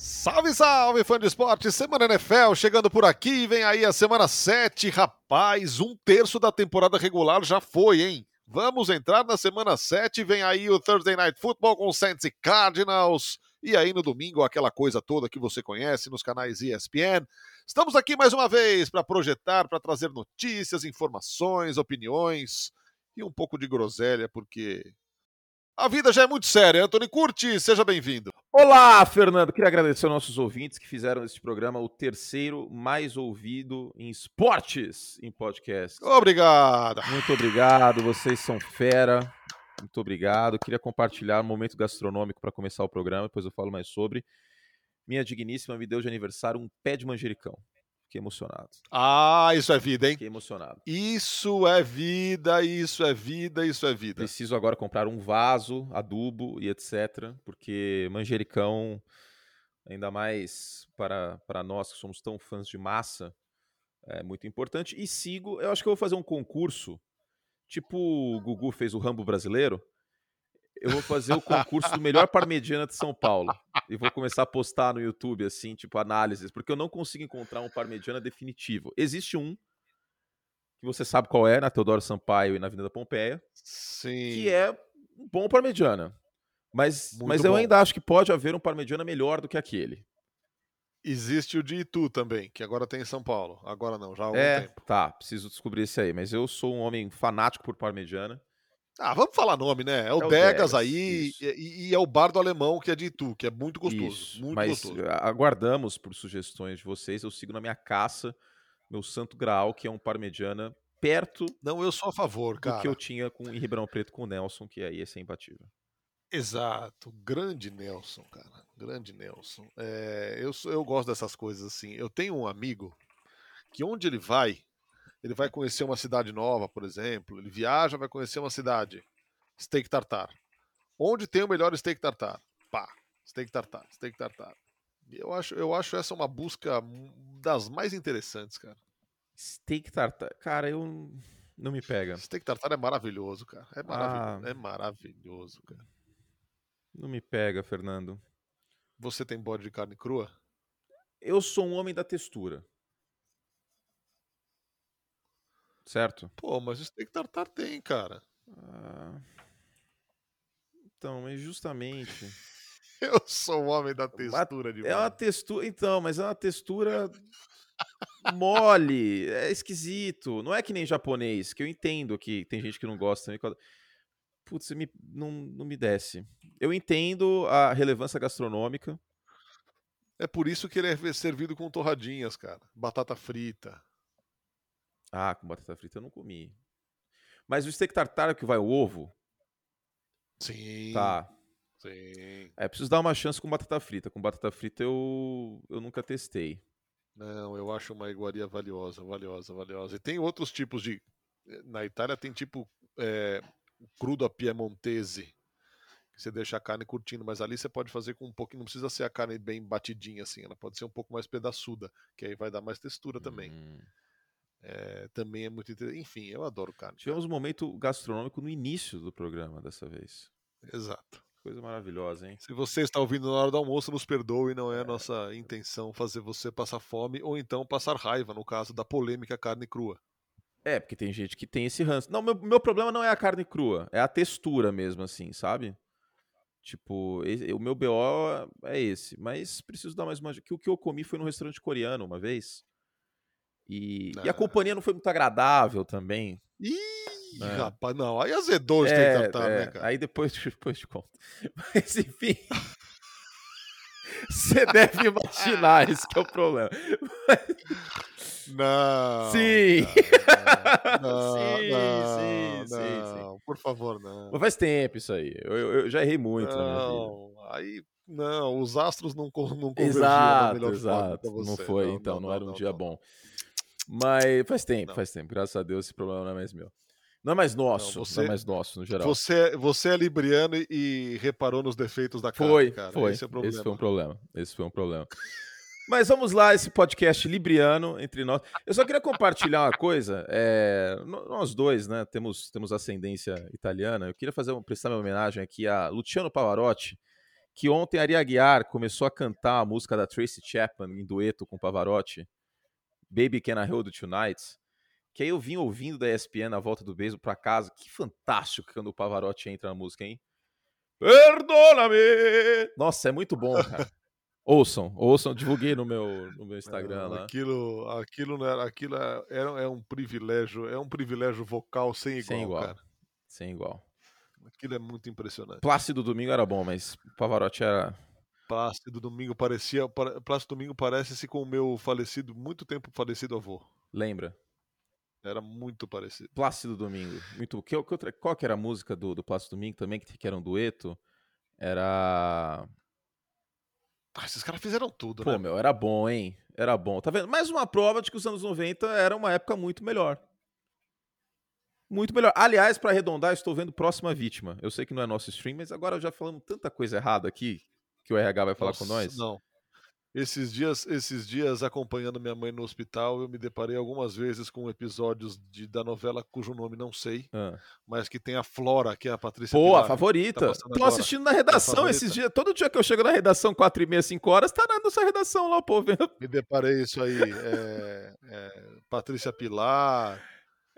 Salve, salve, fã de esporte! Semana NFL chegando por aqui, vem aí a semana 7. Rapaz, um terço da temporada regular já foi, hein? Vamos entrar na semana 7, vem aí o Thursday Night Football com Saints e Cardinals. E aí no domingo, aquela coisa toda que você conhece nos canais ESPN. Estamos aqui mais uma vez para projetar, para trazer notícias, informações, opiniões e um pouco de groselha, porque a vida já é muito séria. Anthony Curti, seja bem-vindo. Olá, Fernando. Queria agradecer aos nossos ouvintes que fizeram este programa o terceiro mais ouvido em esportes em podcast. Obrigado. Muito obrigado. Vocês são fera. Muito obrigado. Queria compartilhar um momento gastronômico para começar o programa, depois eu falo mais sobre. Minha digníssima me deu de aniversário um pé de manjericão. Fiquei emocionado. Ah, isso é vida, hein? Fiquei emocionado. Isso é vida, isso é vida, isso é vida. Preciso agora comprar um vaso, adubo e etc. Porque manjericão, ainda mais para, para nós que somos tão fãs de massa, é muito importante. E sigo, eu acho que eu vou fazer um concurso, tipo o Gugu fez o Rambo brasileiro eu vou fazer o concurso do melhor parmegiana de São Paulo. E vou começar a postar no YouTube, assim, tipo, análises, porque eu não consigo encontrar um parmegiana definitivo. Existe um, que você sabe qual é, na Teodoro Sampaio e na Avenida Pompeia. Sim. Que é um bom parmegiana. Mas, mas eu ainda acho que pode haver um parmegiana melhor do que aquele. Existe o de Itu também, que agora tem em São Paulo. Agora não, já há algum é, tempo. Tá, preciso descobrir esse aí. Mas eu sou um homem fanático por parmegiana. Ah, vamos falar nome, né? É o, é o Degas, Degas, aí e, e, é o Bardo Alemão, que é de Itu, que é muito gostoso. Isso, muito mas gostoso. aguardamos por sugestões de vocês. Eu sigo na minha caça, meu santo graal, que é um parmegiana perto. Não, eu sou a favor, cara. Do que eu tinha com, em Ribeirão Preto com o Nelson, que aí é imbatível. Exato, grande Nelson, cara. Grande Nelson. É, eu, eu gosto dessas coisas assim. Eu tenho um amigo que onde ele vai, ele vai conhecer uma cidade nova, por exemplo, ele viaja, vai conhecer uma cidade, steak tartar. Onde tem o melhor steak tartar? Pá, steak tartar, steak tartar. Eu acho, eu acho essa uma busca das mais interessantes, cara. Steak tartar, cara, eu não me pega. Steak tartar é maravilhoso, cara. É maravilhoso, ah, é maravilhoso, cara. Não me pega, Fernando. Você tem bode de carne crua? Eu sou um homem da textura. Certo? Pô, mas o steak tartar tem, cara. Ah, então, mas justamente. Eu sou o homem da textura de É uma textura. Então, mas é uma textura mole. É esquisito. Não é que nem japonês, que eu entendo que tem gente que não gosta. Putz, me, não, não me desce. Eu entendo a relevância gastronômica. É por isso que ele é servido com torradinhas, cara. Batata frita. Ah, com batata frita eu não comi. Mas o steak tartar que vai o ovo? Sim. Tá. Sim. É, preciso dar uma chance com batata frita. Com batata frita eu, eu nunca testei. Não, eu acho uma iguaria valiosa, valiosa, valiosa. E tem outros tipos de. Na Itália tem tipo é, crudo a piemontese, que você deixa a carne curtindo, mas ali você pode fazer com um pouquinho, não precisa ser a carne bem batidinha assim, ela pode ser um pouco mais pedaçuda, que aí vai dar mais textura também. Hum. É, também é muito interessante. Enfim, eu adoro carne. Tivemos um momento gastronômico no início do programa dessa vez. Exato. Coisa maravilhosa, hein? Se você está ouvindo na hora do almoço, nos perdoe, não é, é. nossa intenção fazer você passar fome ou então passar raiva, no caso da polêmica carne crua. É, porque tem gente que tem esse ranço. Não, meu, meu problema não é a carne crua, é a textura mesmo, assim, sabe? Tipo, esse, o meu BO é esse. Mas preciso dar mais uma. Que o que eu comi foi num restaurante coreano uma vez. E, e a companhia não foi muito agradável também. Ih, né? rapaz, não. Aí azedou de é, tentar, é, né, cara? Aí depois, depois te conto. Mas, enfim. Você deve imaginar, esse é o problema. Não. Sim. Não, sim, não, sim, sim, não, Por favor, não. Mas faz tempo isso aí. Eu, eu, já errei muito não, Aí, não, os astros não, não convergiam exato, exato. Não foi, não, então, não, era um dia bom. Mas faz tempo, não. faz tempo. Graças a Deus esse problema não é mais meu. Não é mais nosso, não, você, não é mais nosso, no geral. Você, você é libriano e, reparou nos defeitos da carne, foi, cara. Foi, esse, é esse foi um problema. Esse foi um problema. Mas vamos lá, esse podcast libriano entre nós. Eu só queria compartilhar uma coisa. É, nós dois, né, temos, temos ascendência italiana. Eu queria fazer prestar minha homenagem aqui a Luciano Pavarotti, que ontem Ari Aguiar começou a cantar a música da Tracy Chapman em dueto com Pavarotti, Baby Can I Hold You Tonight, que aí eu vim ouvindo da ESPN na volta do beijo para casa. Que fantástico quando o Pavarotti entra na música, hein? Perdona-me! Nossa, é muito bom, cara. ouçam, ouçam, divulguei no meu, no meu Instagram é, lá. Aquilo, aquilo, era, aquilo é, é, um privilégio, é um privilégio vocal sem igual, sem igual. cara. Sem igual. Aquilo é muito impressionante. Plácido Domingo era bom, mas Pavarotti era. Plácido Domingo parecia. Plácido Domingo parece-se com o meu falecido, muito tempo falecido avô. Lembra? Era muito parecido. Plácido Domingo. Muito. Que, que outra, qual que era a música do, do Plácido Domingo também, que, que era um dueto? Era. Ah, esses caras fizeram tudo, Pô, né? Pô, meu, era bom, hein? Era bom. Tá vendo? Mais uma prova de que os anos 90 era uma época muito melhor. Muito melhor. Aliás, para arredondar, estou vendo Próxima Vítima. Eu sei que não é nosso stream, mas agora já falamos tanta coisa errada aqui que o RH vai falar Nossa, com nós. Não. Esses dias, esses dias, acompanhando minha mãe no hospital, eu me deparei algumas vezes com episódios de, da novela cujo nome não sei, ah. mas que tem a Flora, que é a Patrícia Pô, Pilar, a favorita. Tá assistindo na redação esses dias. Todo dia que eu chego na redação, 4 e meia, 5 horas, tá na nossa redação lá, pô. Vendo. Me deparei isso aí. É, é, Patrícia Pilar.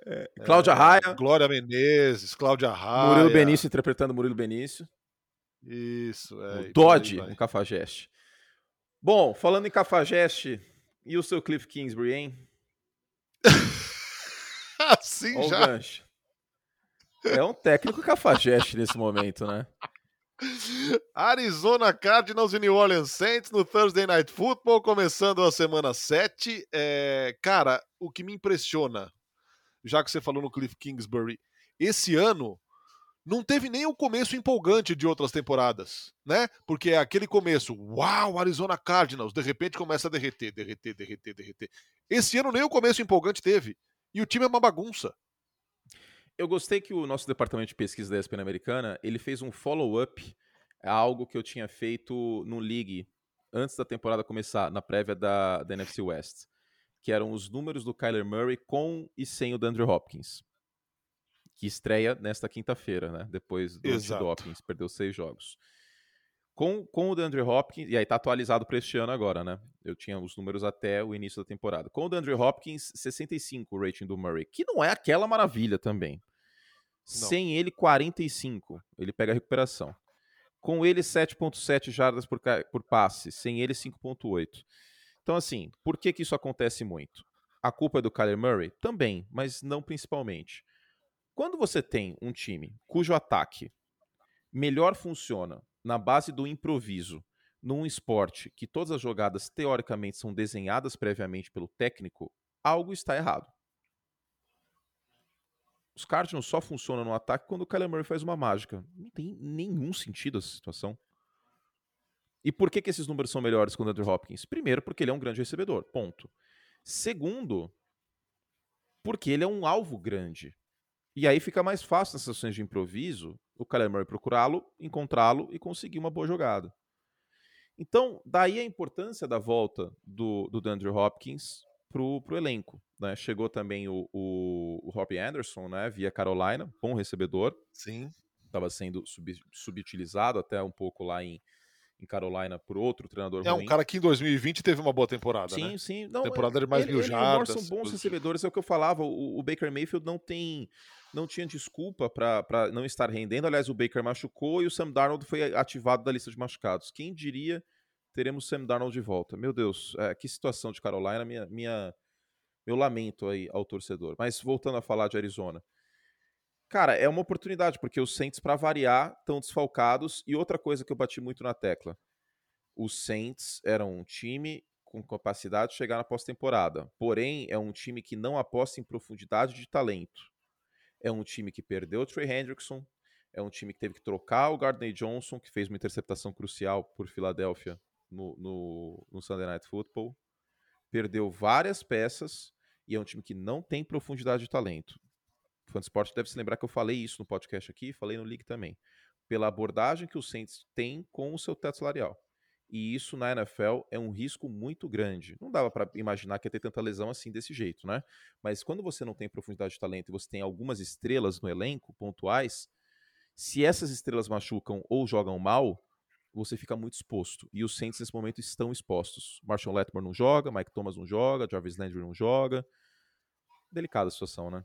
É, Cláudia é, Raia. Glória Menezes, Cláudia Raia. Murilo Benício interpretando Murilo Benício. Isso, é. O Dodge, um cafajeste. Bom, falando em cafajeste, e o seu Cliff Kingsbury, hein? assim Olha já. Gancho. É um técnico cafajeste nesse momento, né? Arizona Cardinals e New Orleans Saints no Thursday Night Football, começando a semana 7. É, cara, o que me impressiona, já que você falou no Cliff Kingsbury, esse ano não teve nem o começo empolgante de outras temporadas, né? Porque é aquele começo, uau, Arizona Cardinals, de repente começa a derreter, derreter, derreter, derreter. Esse ano nem o começo empolgante teve. E o time é uma bagunça. Eu gostei que o nosso departamento de pesquisa da ESPN americana, ele fez um follow-up a algo que eu tinha feito no League antes da temporada começar, na prévia da, da NFC West, que eram os números do Kyler Murray com e sem o DeAndre Hopkins que estreia nesta quinta-feira, né? Depois do Exato. Hopkins, perdeu seis jogos. Com, com o DeAndre Hopkins, e aí tá atualizado para este ano agora, né? Eu tinha os números até o início da temporada. Com o DeAndre Hopkins, 65 o rating do Murray, que não é aquela maravilha também. Não. Sem ele, 45. Ele pega a recuperação. Com ele, 7.7 jardas por, por passe. Sem ele, 5.8. Então, assim, por que, que isso acontece muito? A culpa é do Kyler Murray? Também, mas não principalmente. Quando você tem um time cujo ataque melhor funciona na base do improviso, num esporte que todas as jogadas teoricamente são desenhadas previamente pelo técnico, algo está errado. Os Cardinals só funcionam no ataque quando o Kyler Murray faz uma mágica. Não tem nenhum sentido essa situação. E por que, que esses números são melhores com o Andrew Hopkins? Primeiro, porque ele é um grande recebedor. Ponto. Segundo, porque ele é um alvo grande. E aí fica mais fácil nas sessões de improviso o Kyler Murray procurá-lo, encontrá-lo e conseguir uma boa jogada. Então, daí a importância da volta do, do DeAndre Hopkins pro, pro elenco. Né? Chegou também o, o, o Robbie Anderson, né? Via Carolina, bom recebedor. Sim. Estava sendo sub, subutilizado até um pouco lá em, em Carolina por outro treinador É ruim. um cara que em 2020 teve uma boa temporada, sim, né? Sim, sim. Temporada de mais ele, mil ele jardas. são bons recebedores, é o que eu falava. O, o Baker Mayfield não tem não tinha desculpa para não estar rendendo. Aliás, o Baker machucou e o Sam Darnold foi ativado da lista de machucados. Quem diria teremos Sam Darnold de volta? Meu Deus, é, que situação de Carolina, minha, minha, meu lamento aí ao torcedor. Mas voltando a falar de Arizona. Cara, é uma oportunidade, porque os Saints, para variar, estão desfalcados. E outra coisa que eu bati muito na tecla: os Saints eram um time com capacidade de chegar na pós-temporada. Porém, é um time que não aposta em profundidade de talento. É um time que perdeu o Trey Hendrickson, é um time que teve que trocar o Gardner Johnson, que fez uma interceptação crucial por Filadélfia no, no, no Sunday Night Football. Perdeu várias peças e é um time que não tem profundidade de talento. O Fansport deve se lembrar que eu falei isso no podcast aqui, falei no League também. Pela abordagem que o Saints tem com o seu teto salarial. E isso na NFL é um risco muito grande. Não dava para imaginar que ia ter tanta lesão assim desse jeito, né? Mas quando você não tem profundidade de talento e você tem algumas estrelas no elenco, pontuais, se essas estrelas machucam ou jogam mal, você fica muito exposto. E os Saints nesse momento estão expostos. Marshall Letmore não joga, Mike Thomas não joga, Jarvis Landry não joga. Delicada a situação, né?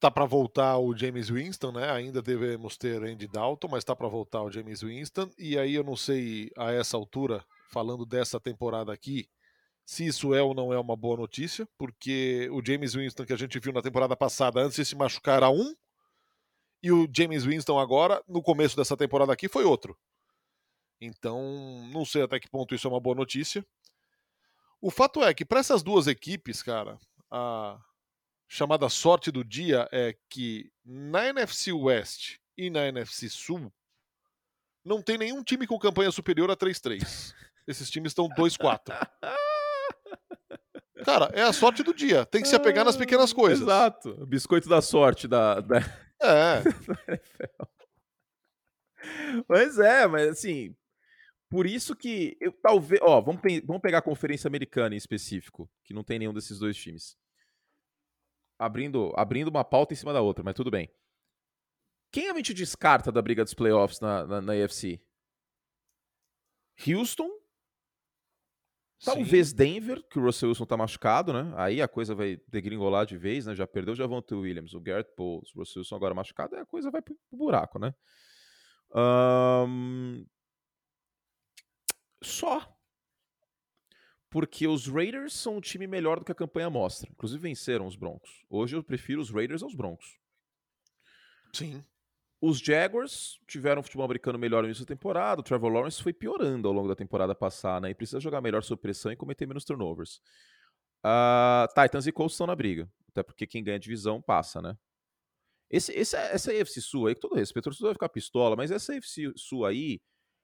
Tá para voltar o James Winston, né? Ainda devemos ter Andy Dalton, mas tá para voltar o James Winston. E aí eu não sei a essa altura, falando dessa temporada aqui, se isso é ou não é uma boa notícia, porque o James Winston que a gente viu na temporada passada, antes de se machucar, era um, e o James Winston agora, no começo dessa temporada aqui, foi outro. Então, não sei até que ponto isso é uma boa notícia. O fato é que para essas duas equipes, cara, a chamada sorte do dia é que na NFC West e na NFC Sul não tem nenhum time com campanha superior a 3-3. Esses times estão 2-4. Cara, é a sorte do dia. Tem que se apegar nas pequenas ah, coisas. Exato. Biscoito da sorte da. da... É. mas é, mas assim. Por isso que eu talvez. Ó, vamos, pe vamos pegar a Conferência Americana em específico, que não tem nenhum desses dois times. Abrindo, abrindo uma pauta em cima da outra, mas tudo bem. Quem a gente descarta da briga dos playoffs na, na, na AFC? Houston Talvez Sim. Denver, que o Russell Wilson tá machucado, né? Aí a coisa vai degringolar de vez, né? Já perdeu já vão ter o Williams, o Garrett Bowles, o Russell Wilson agora machucado, aí a coisa vai pro buraco, né? Um... Só. Porque os Raiders são um time melhor do que a campanha mostra. Inclusive venceram os Broncos. Hoje eu prefiro os Raiders aos Broncos. Sim. Os Jaguars tiveram um futebol americano melhor no início da temporada. O Trevor Lawrence foi piorando ao longo da temporada passada né? e precisa jogar melhor sob pressão e cometer menos turnovers. Uh, Titans e Colts estão na briga. Até porque quem ganha divisão passa, né? Esse, esse, essa AFC Sul aí, com todo respeito, o vai ficar pistola, mas essa AFC Sul aí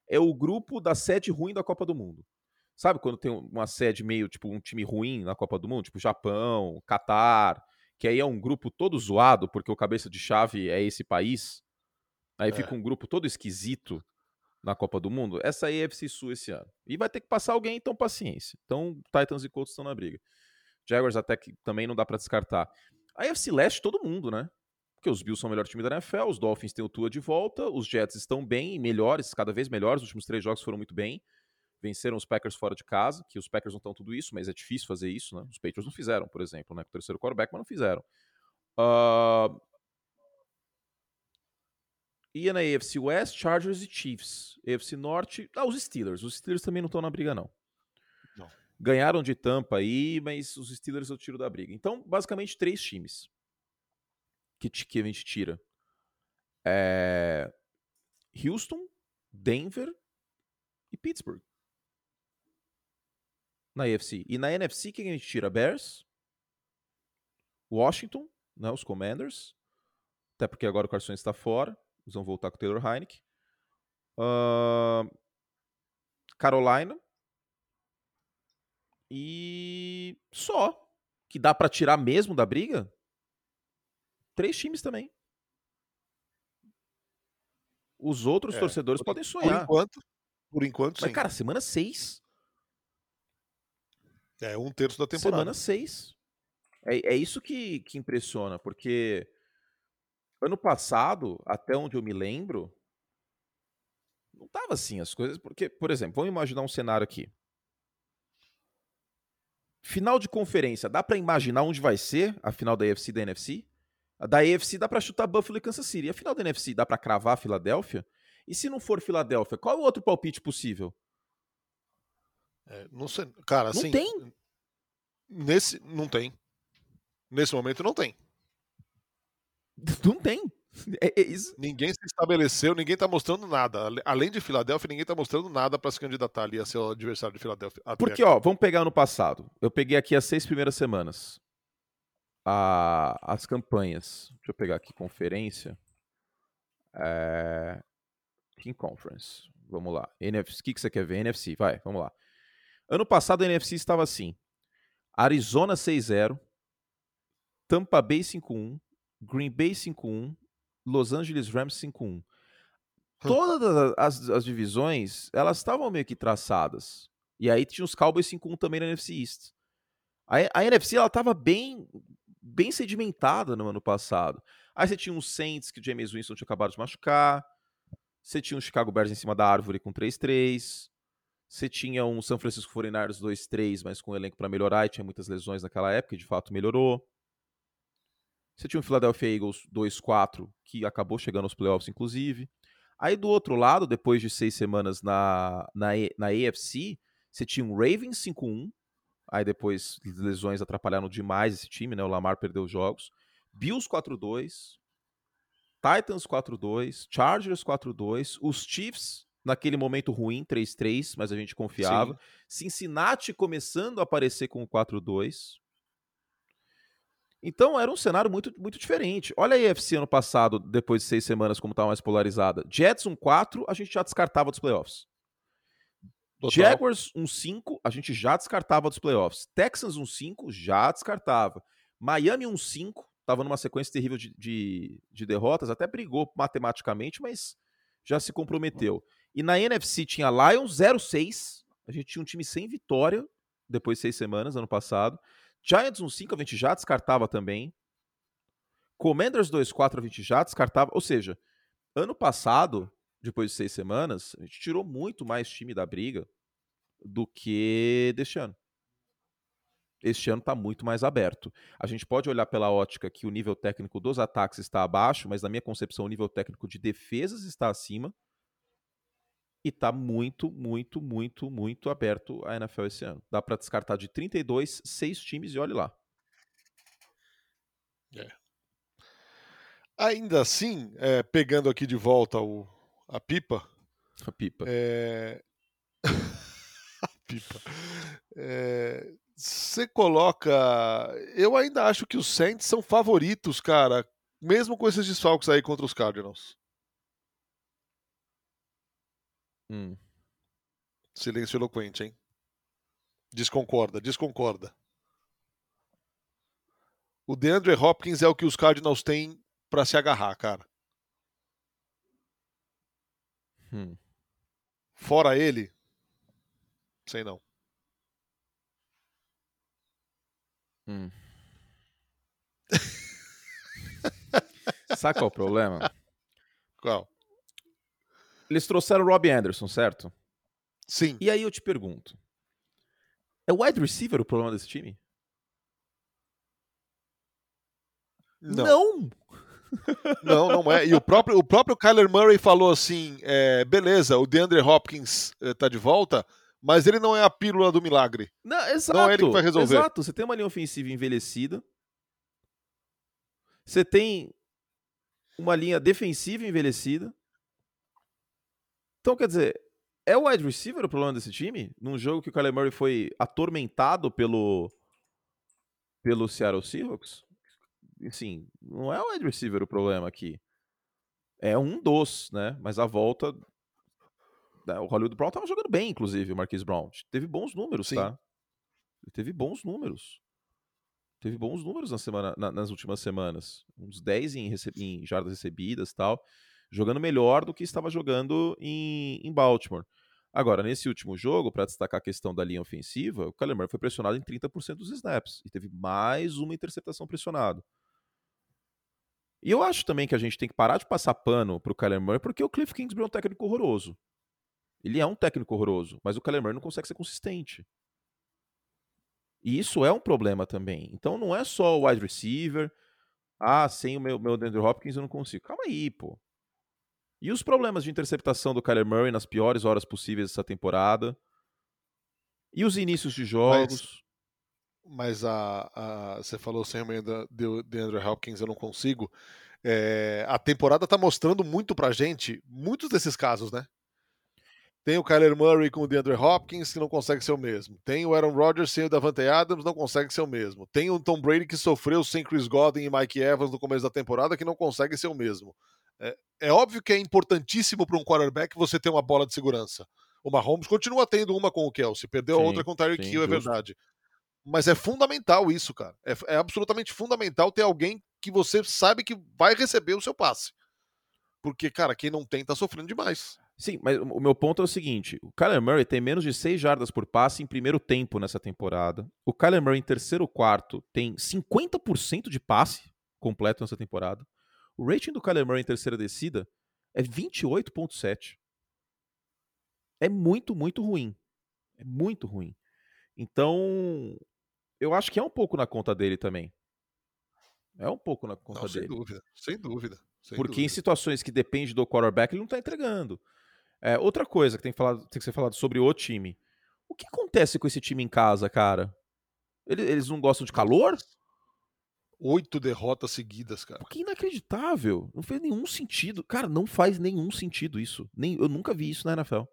é o grupo da sede ruim da Copa do Mundo. Sabe quando tem uma sede meio, tipo, um time ruim na Copa do Mundo? Tipo Japão, Catar, que aí é um grupo todo zoado, porque o cabeça de chave é esse país. Aí é. fica um grupo todo esquisito na Copa do Mundo. Essa aí é a FC Sul esse ano. E vai ter que passar alguém, então paciência. Então Titans e Colts estão na briga. Jaguars até que também não dá para descartar. A FC Leste todo mundo, né? Porque os Bills são o melhor time da NFL, os Dolphins têm o Tua de volta, os Jets estão bem, melhores, cada vez melhores. Os últimos três jogos foram muito bem. Venceram os Packers fora de casa, que os Packers não estão tudo isso, mas é difícil fazer isso, né? Os Patriots não fizeram, por exemplo, né? Com o terceiro quarterback, mas não fizeram. Uh, Ia na AFC West, Chargers e Chiefs. AFC Norte, ah, os Steelers. Os Steelers também não estão na briga, não. não. Ganharam de tampa aí, mas os Steelers eu tiro da briga. Então, basicamente, três times que, que a gente tira. É... Houston, Denver e Pittsburgh. Na AFC. E na NFC, quem a gente tira? Bears, Washington, né, os Commanders. Até porque agora o Carson está fora. Eles vão voltar com o Taylor Heineken. Uh, Carolina. E só. Que dá para tirar mesmo da briga? Três times também. Os outros é, torcedores podem sonhar. Por enquanto, por enquanto Mas, sim. cara, semana 6. É um terço da temporada. Semana 6. É, é isso que, que impressiona, porque Ano passado, até onde eu me lembro, não tava assim as coisas, porque, por exemplo, vamos imaginar um cenário aqui. Final de conferência, dá para imaginar onde vai ser a final da AFC e da NFC? A da AFC dá para chutar Buffalo e Kansas City. E a final da NFC dá para cravar a Filadélfia? E se não for Filadélfia, qual é o outro palpite possível? É, não sei, cara, não assim, tem. Nesse não tem. Nesse momento não tem. Não tem. É, é. Ninguém se estabeleceu, ninguém está mostrando nada. Além de Filadélfia, ninguém está mostrando nada para se candidatar ali a ser o adversário de Filadélfia. Porque, ó, vamos pegar no passado. Eu peguei aqui as seis primeiras semanas. A, as campanhas. Deixa eu pegar aqui, conferência. É... King Conference. Vamos lá. NFC, o que, que você quer ver? NFC, vai, vamos lá. Ano passado a NFC estava assim: Arizona 6-0, Tampa Bay 5-1, Green Bay 5-1, Los Angeles Rams 5-1. Todas as, as, divisões, elas estavam meio que traçadas. E aí tinha os Cowboys 5-1 também na NFC East. A, a NFC, ela estava bem, bem sedimentada no ano passado. Aí você tinha os Saints, que o James Winston tinha acabado de machucar. Você tinha o Chicago Bears em cima da árvore com 3-3. Você tinha um San Francisco 49ers 2-3, mas com um elenco para melhorar e tinha muitas lesões naquela época e de fato melhorou. Você tinha o Philadelphia Eagles 2-4, que acabou chegando aos playoffs, inclusive. Aí do outro lado, depois de seis semanas na, na, na AFC, você tinha um Ravens 5-1. Aí depois lesões atrapalharam demais esse time, né? O Lamar perdeu os jogos. Bills 4-2. Titans 4-2. Chargers 4-2. Os Chiefs, naquele momento ruim, 3-3, mas a gente confiava. Sim. Cincinnati começando a aparecer com 4-2. Então era um cenário muito, muito diferente. Olha a EFC ano passado, depois de seis semanas, como estava mais polarizada. Jets 1-4, a gente já descartava dos playoffs. Total. Jaguars 1-5, a gente já descartava dos playoffs. Texans 1-5, já descartava. Miami 1-5, estava numa sequência terrível de, de, de, derrotas, até brigou matematicamente, mas já se comprometeu. E na NFC tinha Lions 0-6, a gente tinha um time sem vitória depois de seis semanas, ano passado. Giants 1-5 a gente já descartava também. Commanders 2-4 a gente já descartava. Ou seja, ano passado, depois de seis semanas, a gente tirou muito mais time da briga do que deste ano. Este ano está muito mais aberto. A gente pode olhar pela ótica que o nível técnico dos ataques está abaixo, mas na minha concepção o nível técnico de defesas está acima. E está muito, muito, muito, muito aberto a NFL esse ano. Dá para descartar de 32, seis times e olhe lá. É. Ainda assim, é, pegando aqui de volta o, a pipa. A pipa. É... a pipa. Você coloca. Eu ainda acho que os Saints são favoritos, cara. Mesmo com esses desfalques aí contra os Cardinals. Hum. Silêncio eloquente, hein? Desconcorda, desconcorda. O DeAndre Hopkins é o que os Cardinals têm para se agarrar, cara. Hum. Fora ele, sei não. Hum. Sabe qual é o problema? Qual? Eles trouxeram o Robbie Anderson, certo? Sim. E aí eu te pergunto: é o wide receiver o problema desse time? Não. Não, não, não é. E o próprio, o próprio Kyler Murray falou assim: é, beleza, o DeAndre Hopkins está de volta, mas ele não é a pílula do milagre. Não, exato. Não é ele que vai resolver. Exato. Você tem uma linha ofensiva envelhecida. Você tem uma linha defensiva envelhecida. Então, quer dizer, é o wide receiver o problema desse time? Num jogo que o Kyler Murray foi atormentado pelo, pelo Seattle Seahawks? Assim, não é o wide receiver o problema aqui. É um dos, né? Mas a volta. Né, o Hollywood Brown tava jogando bem, inclusive, o Marquise Brown. Teve bons números, Sim. tá? Ele teve bons números. Teve bons números na semana, na, nas últimas semanas. Uns 10 em, em jardas recebidas tal jogando melhor do que estava jogando em, em Baltimore. Agora, nesse último jogo, para destacar a questão da linha ofensiva, o Kyler Murray foi pressionado em 30% dos snaps e teve mais uma interceptação pressionado. E eu acho também que a gente tem que parar de passar pano pro Kyler Murray porque o Cliff Kingsbury é um técnico horroroso. Ele é um técnico horroroso, mas o Kyler Murray não consegue ser consistente. E isso é um problema também. Então não é só o wide receiver. Ah, sem o meu, meu Andrew Hopkins eu não consigo. Calma aí, pô. E os problemas de interceptação do Kyler Murray nas piores horas possíveis dessa temporada? E os inícios de jogos? Mas, mas a, a, você falou sem o meio de Andrew Hopkins, eu não consigo. É, a temporada tá mostrando muito pra gente muitos desses casos, né? Tem o Kyler Murray com o DeAndre Hopkins, que não consegue ser o mesmo. Tem o Aaron Rodgers sem o Davante Adams, não consegue ser o mesmo. Tem o Tom Brady que sofreu sem Chris Godwin e Mike Evans no começo da temporada, que não consegue ser o mesmo. É, é óbvio que é importantíssimo para um quarterback você ter uma bola de segurança. O Mahomes continua tendo uma com o Kelsey, perdeu sim, a outra com o Tyreek Hill, é verdade. Mas é fundamental isso, cara. É, é, absolutamente fundamental ter alguém que você sabe que vai receber o seu passe. Porque, cara, quem não tem tá sofrendo demais. Sim, mas o meu ponto é o seguinte: o Kyler Murray tem menos de 6 jardas por passe em primeiro tempo nessa temporada. O Kyler Murray em terceiro quarto tem 50% de passe completo nessa temporada. O rating do Kyler Murray em terceira descida é 28,7. É muito, muito ruim. É muito ruim. Então, eu acho que é um pouco na conta dele também. É um pouco na conta não, sem dele. Dúvida, sem dúvida. Sem Porque dúvida. em situações que depende do quarterback, ele não tá entregando. É, outra coisa que tem, falado, tem que ser falado sobre o time. O que acontece com esse time em casa, cara? Eles não gostam de calor? Oito derrotas seguidas, cara. Porque é inacreditável. Não fez nenhum sentido. Cara, não faz nenhum sentido isso. Nem, eu nunca vi isso na NFL.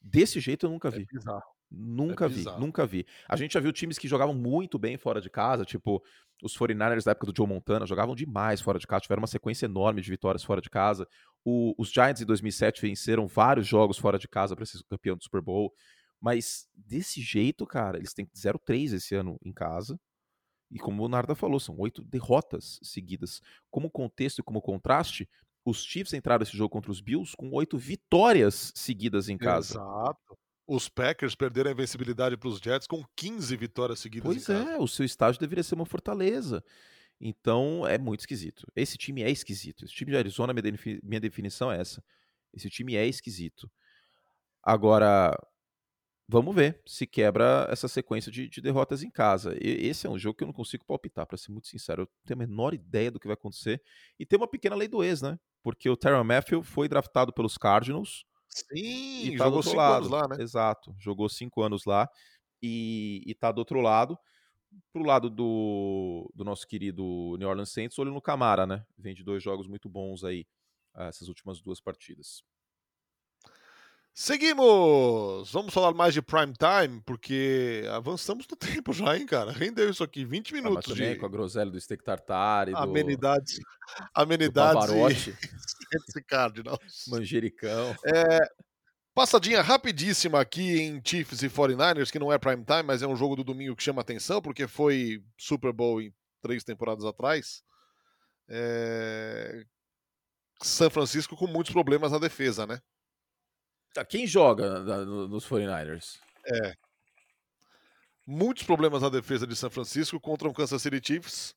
Desse jeito eu nunca vi. É bizarro. Nunca é vi, bizarro. nunca vi. A gente já viu times que jogavam muito bem fora de casa, tipo os 49ers da época do Joe Montana, jogavam demais fora de casa, tiveram uma sequência enorme de vitórias fora de casa. O, os Giants em 2007 venceram vários jogos fora de casa para ser campeão do Super Bowl. Mas desse jeito, cara, eles têm 0-3 esse ano em casa. E como o Narda falou, são oito derrotas seguidas. Como contexto e como contraste, os Chiefs entraram esse jogo contra os Bills com oito vitórias seguidas em casa. Exato. Os Packers perderam a invencibilidade para os Jets com 15 vitórias seguidas pois é, o seu estágio deveria ser uma fortaleza. Então é muito esquisito. Esse time é esquisito. Esse time de Arizona, minha definição é essa. Esse time é esquisito. Agora, vamos ver se quebra essa sequência de, de, derrotas em casa. E, esse é um jogo que eu não consigo palpitar, para ser muito sincero. Eu tenho a menor ideia do que vai acontecer. E tem uma pequena lei do ex, né? Porque o Terran Matthew foi draftado pelos Cardinals. Sim, e tá jogou cinco lado. anos lá, né? Exato, jogou cinco anos lá e, e tá do outro lado. Pro lado do, do nosso querido New Orleans Saints, olho no Camara, né? Vem de dois jogos muito bons aí, essas últimas duas partidas. Seguimos! Vamos falar mais de prime time, porque avançamos no tempo já, hein, cara? Rendeu isso aqui, 20 minutos. Ah, mas de... com a groselha do steak tartar e do... Amenidades. Amenidades. Do esse Cardinals. Manjericão. É, passadinha rapidíssima aqui em Chiefs e 49ers, que não é prime time, mas é um jogo do domingo que chama atenção, porque foi Super Bowl em três temporadas atrás. É... São Francisco com muitos problemas na defesa, né? Tá, quem joga nos 49ers? É. Muitos problemas na defesa de São Francisco contra o Kansas City Chiefs,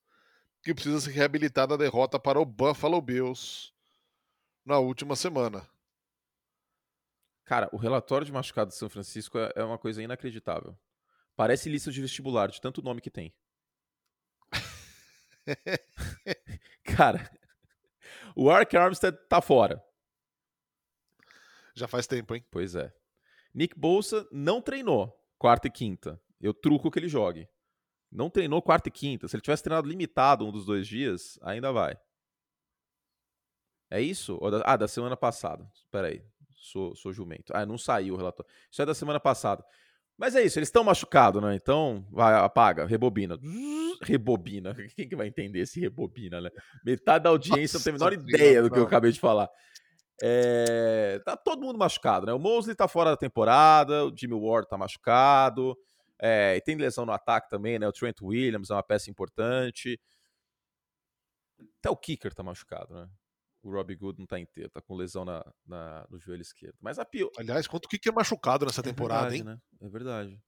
que precisa se reabilitar da derrota para o Buffalo Bills na última semana. Cara, o relatório de machucado de São Francisco é, é uma coisa inacreditável. Parece lista de vestibular, de tanto nome que tem. Cara, o Ark Armstead tá fora. Já faz tempo, hein? Pois é. Nick Bolsa não treinou quarta e quinta. Eu truco que ele jogue. Não treinou quarta e quinta. Se ele tivesse treinado limitado um dos dois dias, ainda vai. É isso? Ah, da semana passada. Espera aí. Sou, sou jumento. Ah, não saiu o relatório. Isso é da semana passada. Mas é isso, eles estão machucados, né? Então, vai, apaga, rebobina. Rebobina. Quem que vai entender esse rebobina, né? Metade da audiência Nossa, não tem a menor ideia do que eu acabei de falar. É, tá todo mundo machucado, né? O Mosley tá fora da temporada, o Jimmy Ward tá machucado, é, e tem lesão no ataque também, né? O Trent Williams é uma peça importante. Até o Kicker tá machucado, né? O Robbie Good não tá inteiro, tá com lesão na, na no joelho esquerdo. Mas a pior. Aliás, quanto Kicker machucado nessa é temporada, verdade, hein? Né? É verdade.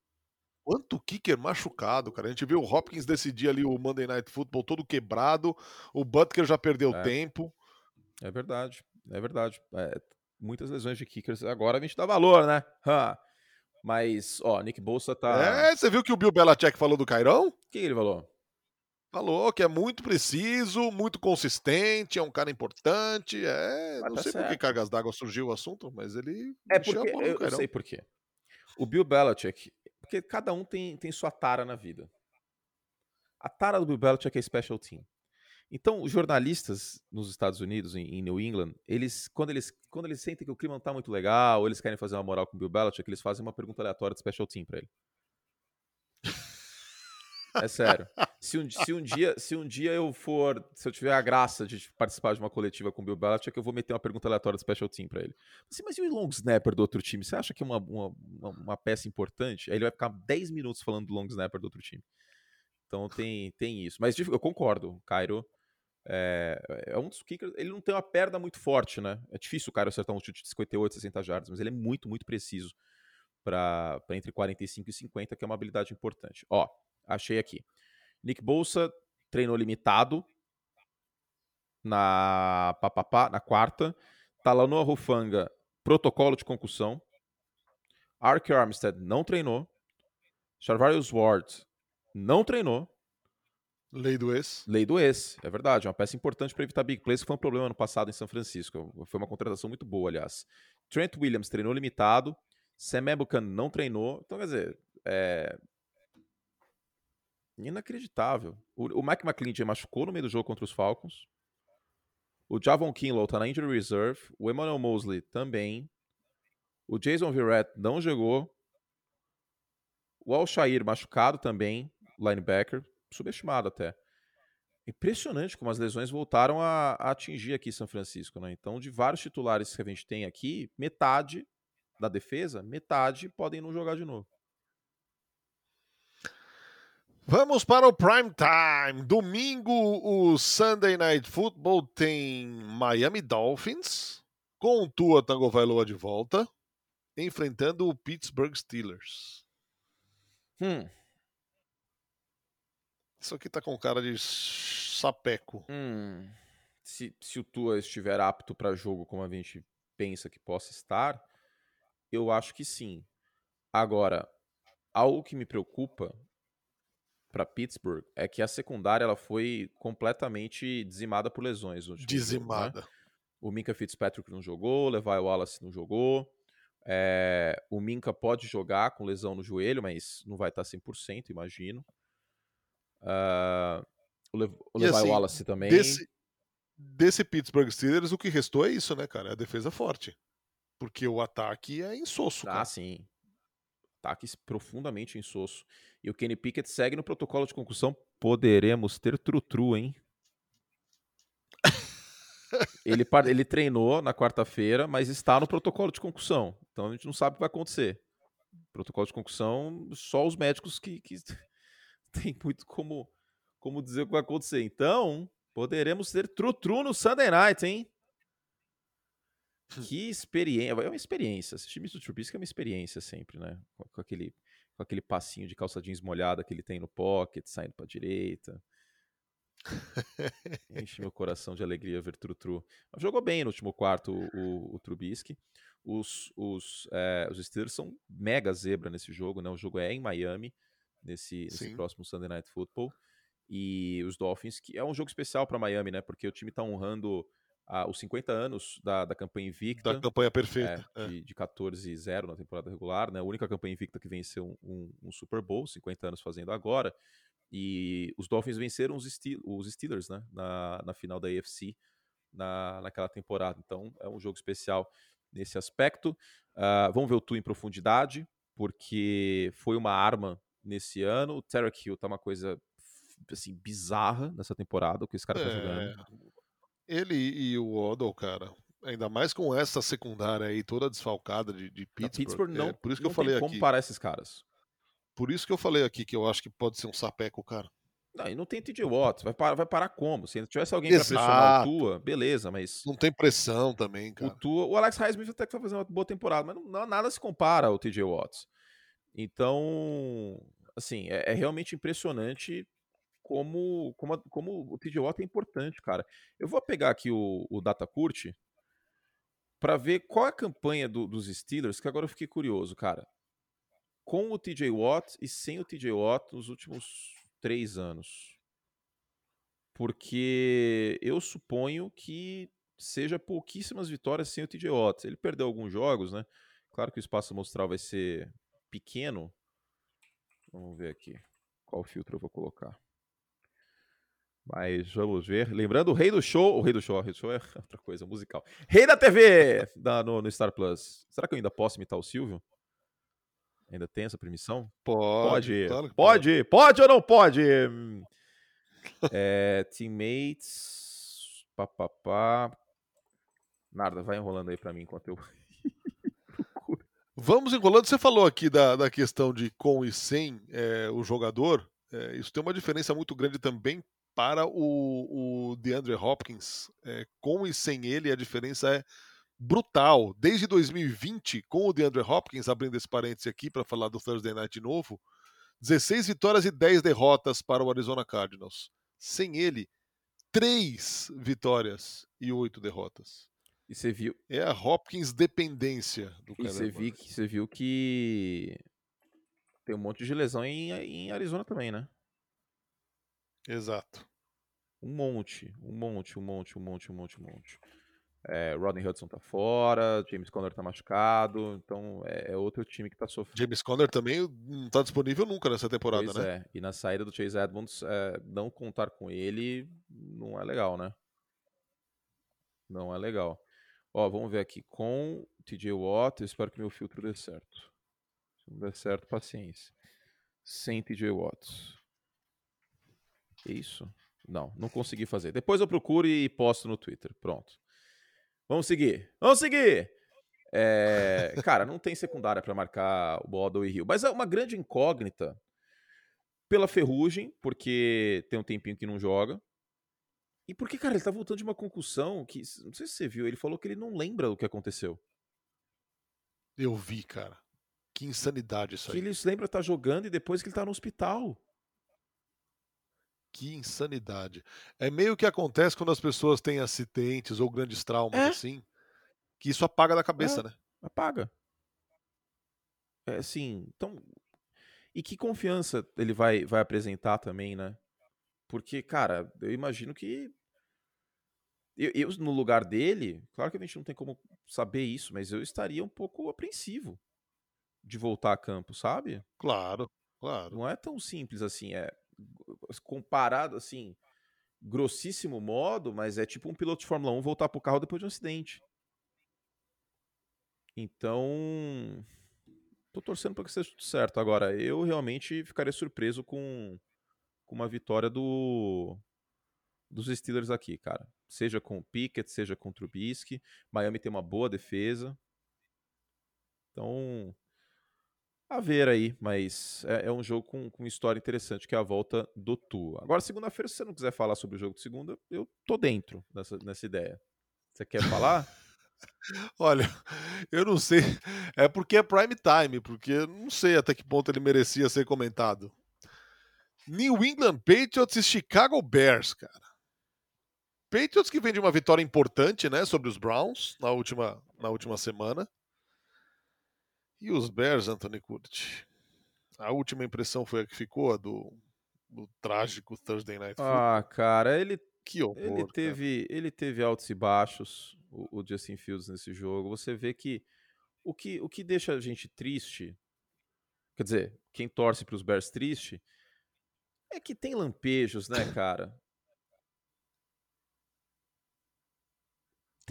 Quanto Kicker machucado, cara. A gente viu o Hopkins decidir ali o Monday Night Football todo quebrado, o Butker já perdeu é. tempo. É verdade. É verdade. É, muitas lesões de kickers. Agora a gente dá valor, né? Mas, ó, Nick Bolsa tá. É, você viu que o Bill Belichick falou do Cairão? O que ele falou? Falou que é muito preciso, muito consistente, é um cara importante. É, mas não tá sei certo. por que cargas d'água surgiu o assunto, mas ele. É porque eu, eu sei por quê. O Bill Belichick, porque cada um tem, tem sua tara na vida. A tara do Bill Belichick é special team. Então, os jornalistas nos Estados Unidos, em, em, New England, eles quando, eles, quando eles sentem que o clima não tá muito legal, ou eles querem fazer uma moral com o Bill Belichick, eles fazem uma pergunta aleatória de special team pra ele. É sério. Se um, se, um dia, se um dia eu for, se eu tiver a graça de participar de uma coletiva com o Bill Belichick, eu vou meter uma pergunta aleatória de special team pra ele. Assim, mas e o long snapper do outro time? Você acha que é uma, uma, uma, peça importante? Aí ele vai ficar 10 minutos falando do long snapper do outro time. Então tem, tem isso. Mas eu concordo, Cairo é, é um dos kickers. Ele não tem uma perna muito forte, né? É difícil o cara acertar um chute de 58, 60 jardas, mas ele é muito, muito preciso para entre 45 e 50, que é uma habilidade importante. Ó, achei aqui. Nick Bolsa treinou limitado. na na quarta. Talanoa Rufanga, protocolo de concussão. Ark Armstead não treinou. Charvarius Ward não treinou. Lei do ex. Lei do ex, é verdade. É uma peça importante para evitar big plays, que foi um problema no passado em São Francisco. Foi uma contratação muito boa, aliás. Trent Williams treinou limitado. Sam Ebucan não treinou. Então, quer dizer, é... Inacreditável. O, Mike McClinton machucou no meio do jogo contra os Falcons. O Javon Kinlaw tá na injury reserve. O Emmanuel Mosley também. O Jason Verrett não jogou. O Alshair machucado também, linebacker, subestimado até. Impressionante como as lesões voltaram a, a, atingir aqui São Francisco, né? Então, de vários titulares que a gente tem aqui, metade da defesa, metade podem não jogar de novo. Vamos para o prime time. Domingo, o Sunday Night Football tem Miami Dolphins com o Tua Tagovailoa de volta, enfrentando o Pittsburgh Steelers. Hum. Isso aqui tá com cara de sapeco. Hum. Se, se o Tua estiver apto para jogo como a gente pensa que possa estar, eu acho que sim. Agora, algo que me preocupa para Pittsburgh é que a secundária ela foi completamente dizimada por lesões. Dizimada. Jogo, né? O Minka Fitzpatrick não jogou, o Levi Wallace não jogou. É, o Minka pode jogar com lesão no joelho, mas não vai estar 100%, imagino. Uh, o, Le o Levi assim, Wallace também. Desse, desse Pittsburgh Steelers, o que restou é isso, né, cara? É a defesa forte. Porque o ataque é insosso. Ah, cara. sim. Ataque profundamente insosso. E o Kenny Pickett segue no protocolo de concussão. Poderemos ter trutru, hein? ele, ele treinou na quarta-feira, mas está no protocolo de concussão. Então a gente não sabe o que vai acontecer. Protocolo de concussão, só os médicos que, que tem muito como, como dizer o que vai acontecer. Então, poderemos ter trutru no Sunday Night, hein? Que experiência. É uma experiência. Assistir Mr. Trubisky é uma experiência sempre, né? Com, aquele, com aquele passinho de calça jeans molhada que ele tem no pocket, saindo para direita. Enche meu coração de alegria ver Trutru. Jogou bem no último quarto o, o, Trubisky. Os, os, é, os Steelers são mega zebra nesse jogo, né? O jogo é em Miami, nesse, nesse próximo Sunday Night Football. E os Dolphins, que é um jogo especial para Miami, né? Porque o time está honrando ah, os 50 anos da, da campanha invicta. Da campanha perfeita. É, é. De, de 14-0 na temporada regular, né? A única campanha invicta que venceu um, um, um, Super Bowl, 50 anos fazendo agora. E os Dolphins venceram os, Steel, os Steelers, né? Na, na final da AFC na, naquela temporada. Então é um jogo especial nesse aspecto. Uh, vamos ver o Tu em profundidade, porque foi uma arma nesse ano. O Tarek Hill tá uma coisa assim bizarra nessa temporada, o que esse cara tá é... tá jogando. Ele e o Odell, cara, ainda mais com essa secundária aí toda desfalcada de, de Pittsburgh. Pittsburgh não, é, por isso que eu falei como aqui. parar esses caras. Por isso que eu falei aqui que eu acho que pode ser um sapeco, cara. Não, e não tem TJ Watts. Vai parar, vai parar como? Se tivesse alguém para pressionar o Tua, beleza, mas. Não tem pressão também, cara. O, Tua, o Alex Highsmith até que vai fazer uma boa temporada, mas não, nada se compara ao TJ Watts. Então, assim, é, é realmente impressionante como, como, como o TJ Watt é importante, cara. Eu vou pegar aqui o, o Datacurt para ver qual é a campanha do, dos Steelers, que agora eu fiquei curioso, cara. Com o TJ Watt e sem o TJ Watt nos últimos três anos. Porque eu suponho que seja pouquíssimas vitórias sem o TJ Watt. Ele perdeu alguns jogos, né? Claro que o espaço amostral vai ser pequeno. Vamos ver aqui qual filtro eu vou colocar. Mas vamos ver. Lembrando, o rei do show. O rei do show, o rei do show é outra coisa, musical. Rei da TV da, no, no Star Plus. Será que eu ainda posso imitar o Silvio? Ainda tem essa permissão? Pode. Pode, claro pode, pode, ou não pode? é, teammates. Papapá. Nada, vai enrolando aí pra mim enquanto eu. Vamos enrolando. Você falou aqui da, da questão de com e sem é, o jogador. É, isso tem uma diferença muito grande também para o, o DeAndre Hopkins. É, com e sem ele, a diferença é brutal. Desde 2020, com o DeAndre Hopkins, abrindo esse parênteses aqui para falar do Thursday Night de novo, 16 vitórias e 10 derrotas para o Arizona Cardinals. Sem ele, três vitórias e oito derrotas. E você viu. É a Hopkins dependência do E você, vi, você viu que tem um monte de lesão em, em Arizona também, né? Exato. Um monte, um monte, um monte, um monte, um monte, um monte. É, Rodney Hudson tá fora, James Conner tá machucado, então é, é outro time que tá sofrendo. James Conner também não tá disponível nunca nessa temporada, pois né? É. E na saída do Chase Edmonds, é, não contar com ele não é legal, né? Não é legal. Ó, vamos ver aqui. Com TJ Watt, eu espero que meu filtro dê certo. Se não der certo, paciência. Sem TJ Watt. Isso? Não, não consegui fazer. Depois eu procuro e posto no Twitter. Pronto. Vamos seguir. Vamos seguir! É, cara, não tem secundária para marcar o Waddle e Rio. Mas é uma grande incógnita pela ferrugem, porque tem um tempinho que não joga. E porque, cara, ele tá voltando de uma concussão que. Não sei se você viu, ele falou que ele não lembra o que aconteceu. Eu vi, cara. Que insanidade isso que aí. ele se lembra estar tá jogando e depois que ele tá no hospital. Que insanidade. É meio que acontece quando as pessoas têm acidentes ou grandes traumas É. assim, que isso apaga da cabeça, É. né? Apaga. É assim, então. E que confiança ele vai, vai apresentar também, né? Porque, cara, eu imagino que. Eu, eu, no lugar dele, claro que a gente não tem como saber isso, mas eu estaria um pouco apreensivo de voltar a campo, sabe? Claro, claro. Não é tão simples assim. É comparado assim, grossíssimo modo, mas é tipo um piloto de Fórmula 1 voltar pro carro depois de um acidente. Então, tô torcendo para que seja tudo certo. Agora, eu realmente ficaria surpreso com, com uma vitória do dos Steelers aqui, cara. Seja com o Pickett, seja com o Trubisky. Miami tem uma boa defesa. Então, a ver aí, mas é, é um jogo com, com história interessante, que é a volta do Tua. Agora, segunda-feira, se você não quiser falar sobre o jogo de segunda, eu tô dentro nessa, nessa ideia. Você quer falar? Olha, eu não sei. É porque é prime time, porque não sei até que ponto ele merecia ser comentado. New England Patriots e Chicago Bears, cara. Patriots que vem de uma vitória importante, né, sobre os Browns na última, na última semana. E os Bears, Anthony Curti. A última impressão foi a que ficou, a do, do trágico Thursday Night Football. Ah, cara, ele, que horror. ele teve, cara. ele teve altos e baixos, o, o Justin Fields nesse jogo. Você vê que o que, o que deixa a gente triste, quer dizer, quem torce para os Bears triste, é que tem lampejos, né, cara?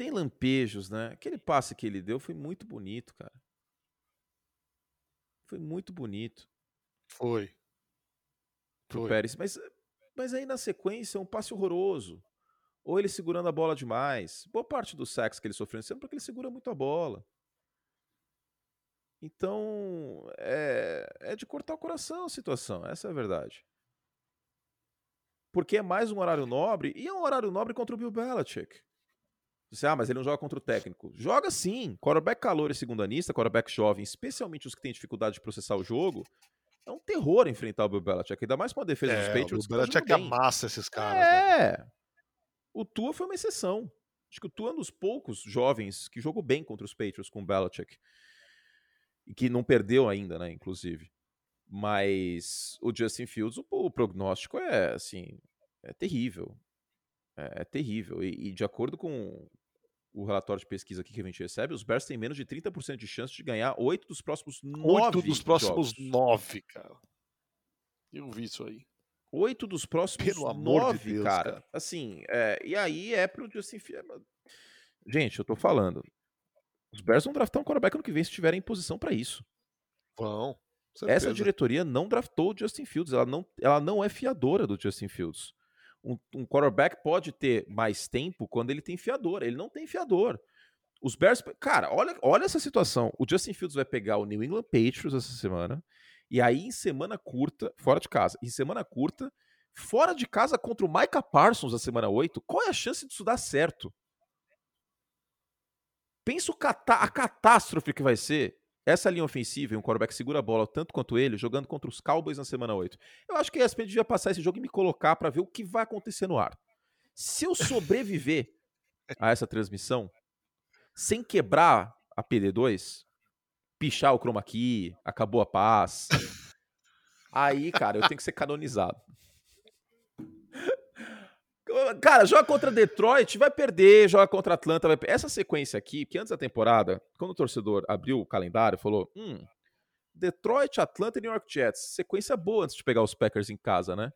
Tem lampejos, né? Aquele passe que ele deu foi muito bonito, cara. Foi muito bonito. Foi. Pro Foi. Pérez. Mas, mas aí na sequência é um passe horroroso. Ou ele segurando a bola demais. Boa parte do sacks que ele sofreu sendo porque ele segura muito a bola. Então, é, é de cortar o coração a situação, essa é a verdade. Porque é mais um horário nobre, e é um horário nobre contra o Bill Belichick. Você, ah, mas ele não joga contra o técnico. Joga sim. Quarterback calor e segundanista, quarterback jovem, especialmente os que têm dificuldade de processar o jogo, é um terror enfrentar o Bill Belichick. Ainda mais com a defesa dos É, Patriots. o tá Belichick bem. amassa esses caras, né? É. O Tua foi uma exceção. Acho que o Tua é um dos poucos jovens que jogou bem contra os Patriots com o Belichick. E que não perdeu ainda, né, inclusive. Mas o Justin Fields, o, o prognóstico é, assim, é terrível. É, é terrível. E, e de acordo com o relatório de pesquisa aqui que a gente recebe, os Bears têm menos de 30% de chance de ganhar oito dos próximos nove Oito dos próximos nove, cara. Eu vi isso aí. Oito dos próximos de nove, Deus, cara. cara. Assim, é, e aí é pro Justin Fields. Gente, eu tô falando. Os Bears vão draftar um quarterback ano que vem se estiverem em posição pra isso. Vão. Essa diretoria não draftou o Justin Fields. Ela não, ela não é fiadora do Justin Fields. Um, um quarterback pode ter mais tempo quando ele tem fiador. Ele não tem fiador. Os Bears. Cara, olha, olha essa situação. O Justin Fields vai pegar o New England Patriots essa semana. E aí, em semana curta, fora de casa, em semana curta, fora de casa contra o Micah Parsons na semana 8, qual é a chance disso dar certo? Pensa a catástrofe que vai ser essa linha ofensiva e um quarterback segura a bola tanto quanto ele, jogando contra os Cowboys na semana 8. Eu acho que a ESPN devia passar esse jogo e me colocar para ver o que vai acontecer no ar. Se eu sobreviver a essa transmissão sem quebrar a PD2, pichar o chroma key, acabou a paz, aí, cara, eu tenho que ser canonizado. Cara, joga contra Detroit, vai perder, joga contra Atlanta, vai perder. Essa sequência aqui, que antes da temporada, quando o torcedor abriu o calendário, falou: hum, Detroit, Atlanta e New York Jets. Sequência boa antes de pegar os Packers em casa, né?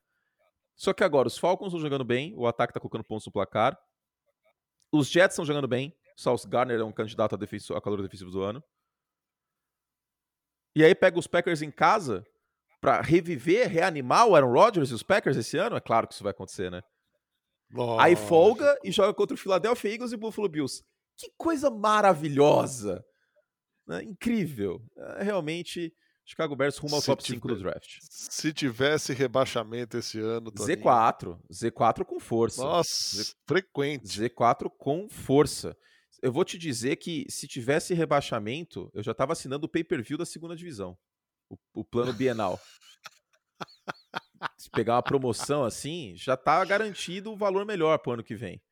Só que agora os Falcons estão jogando bem, o ataque tá colocando pontos no placar. Os Jets estão jogando bem. Sauce Garner é um candidato a, a calor defensivo do ano. E aí pega os Packers em casa para reviver, reanimar o Aaron Rodgers e os Packers esse ano? É claro que isso vai acontecer, né? Nossa. Aí folga e joga contra o Philadelphia Eagles e Buffalo Bills. Que coisa maravilhosa! Né? Incrível. É, realmente, Chicago Bears rumo ao se top 5 do draft. Se tivesse rebaixamento esse ano. Toninho. Z4. Z4 com força. Nossa, Z... frequente. Z4 com força. Eu vou te dizer que se tivesse rebaixamento, eu já estava assinando o pay-per-view da segunda divisão. O, o plano bienal. se pegar uma promoção assim, já tá garantido o valor melhor pro ano que vem.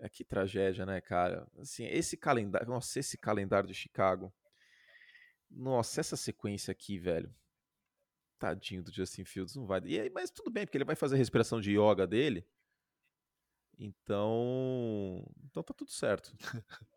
É que tragédia, né, cara? Assim, esse calendário, nossa, esse calendário de Chicago. Nossa, essa sequência aqui, velho. Tadinho do Justin Fields, não vai. E aí, mas tudo bem, porque ele vai fazer a respiração de yoga dele. Então, então tá tudo certo.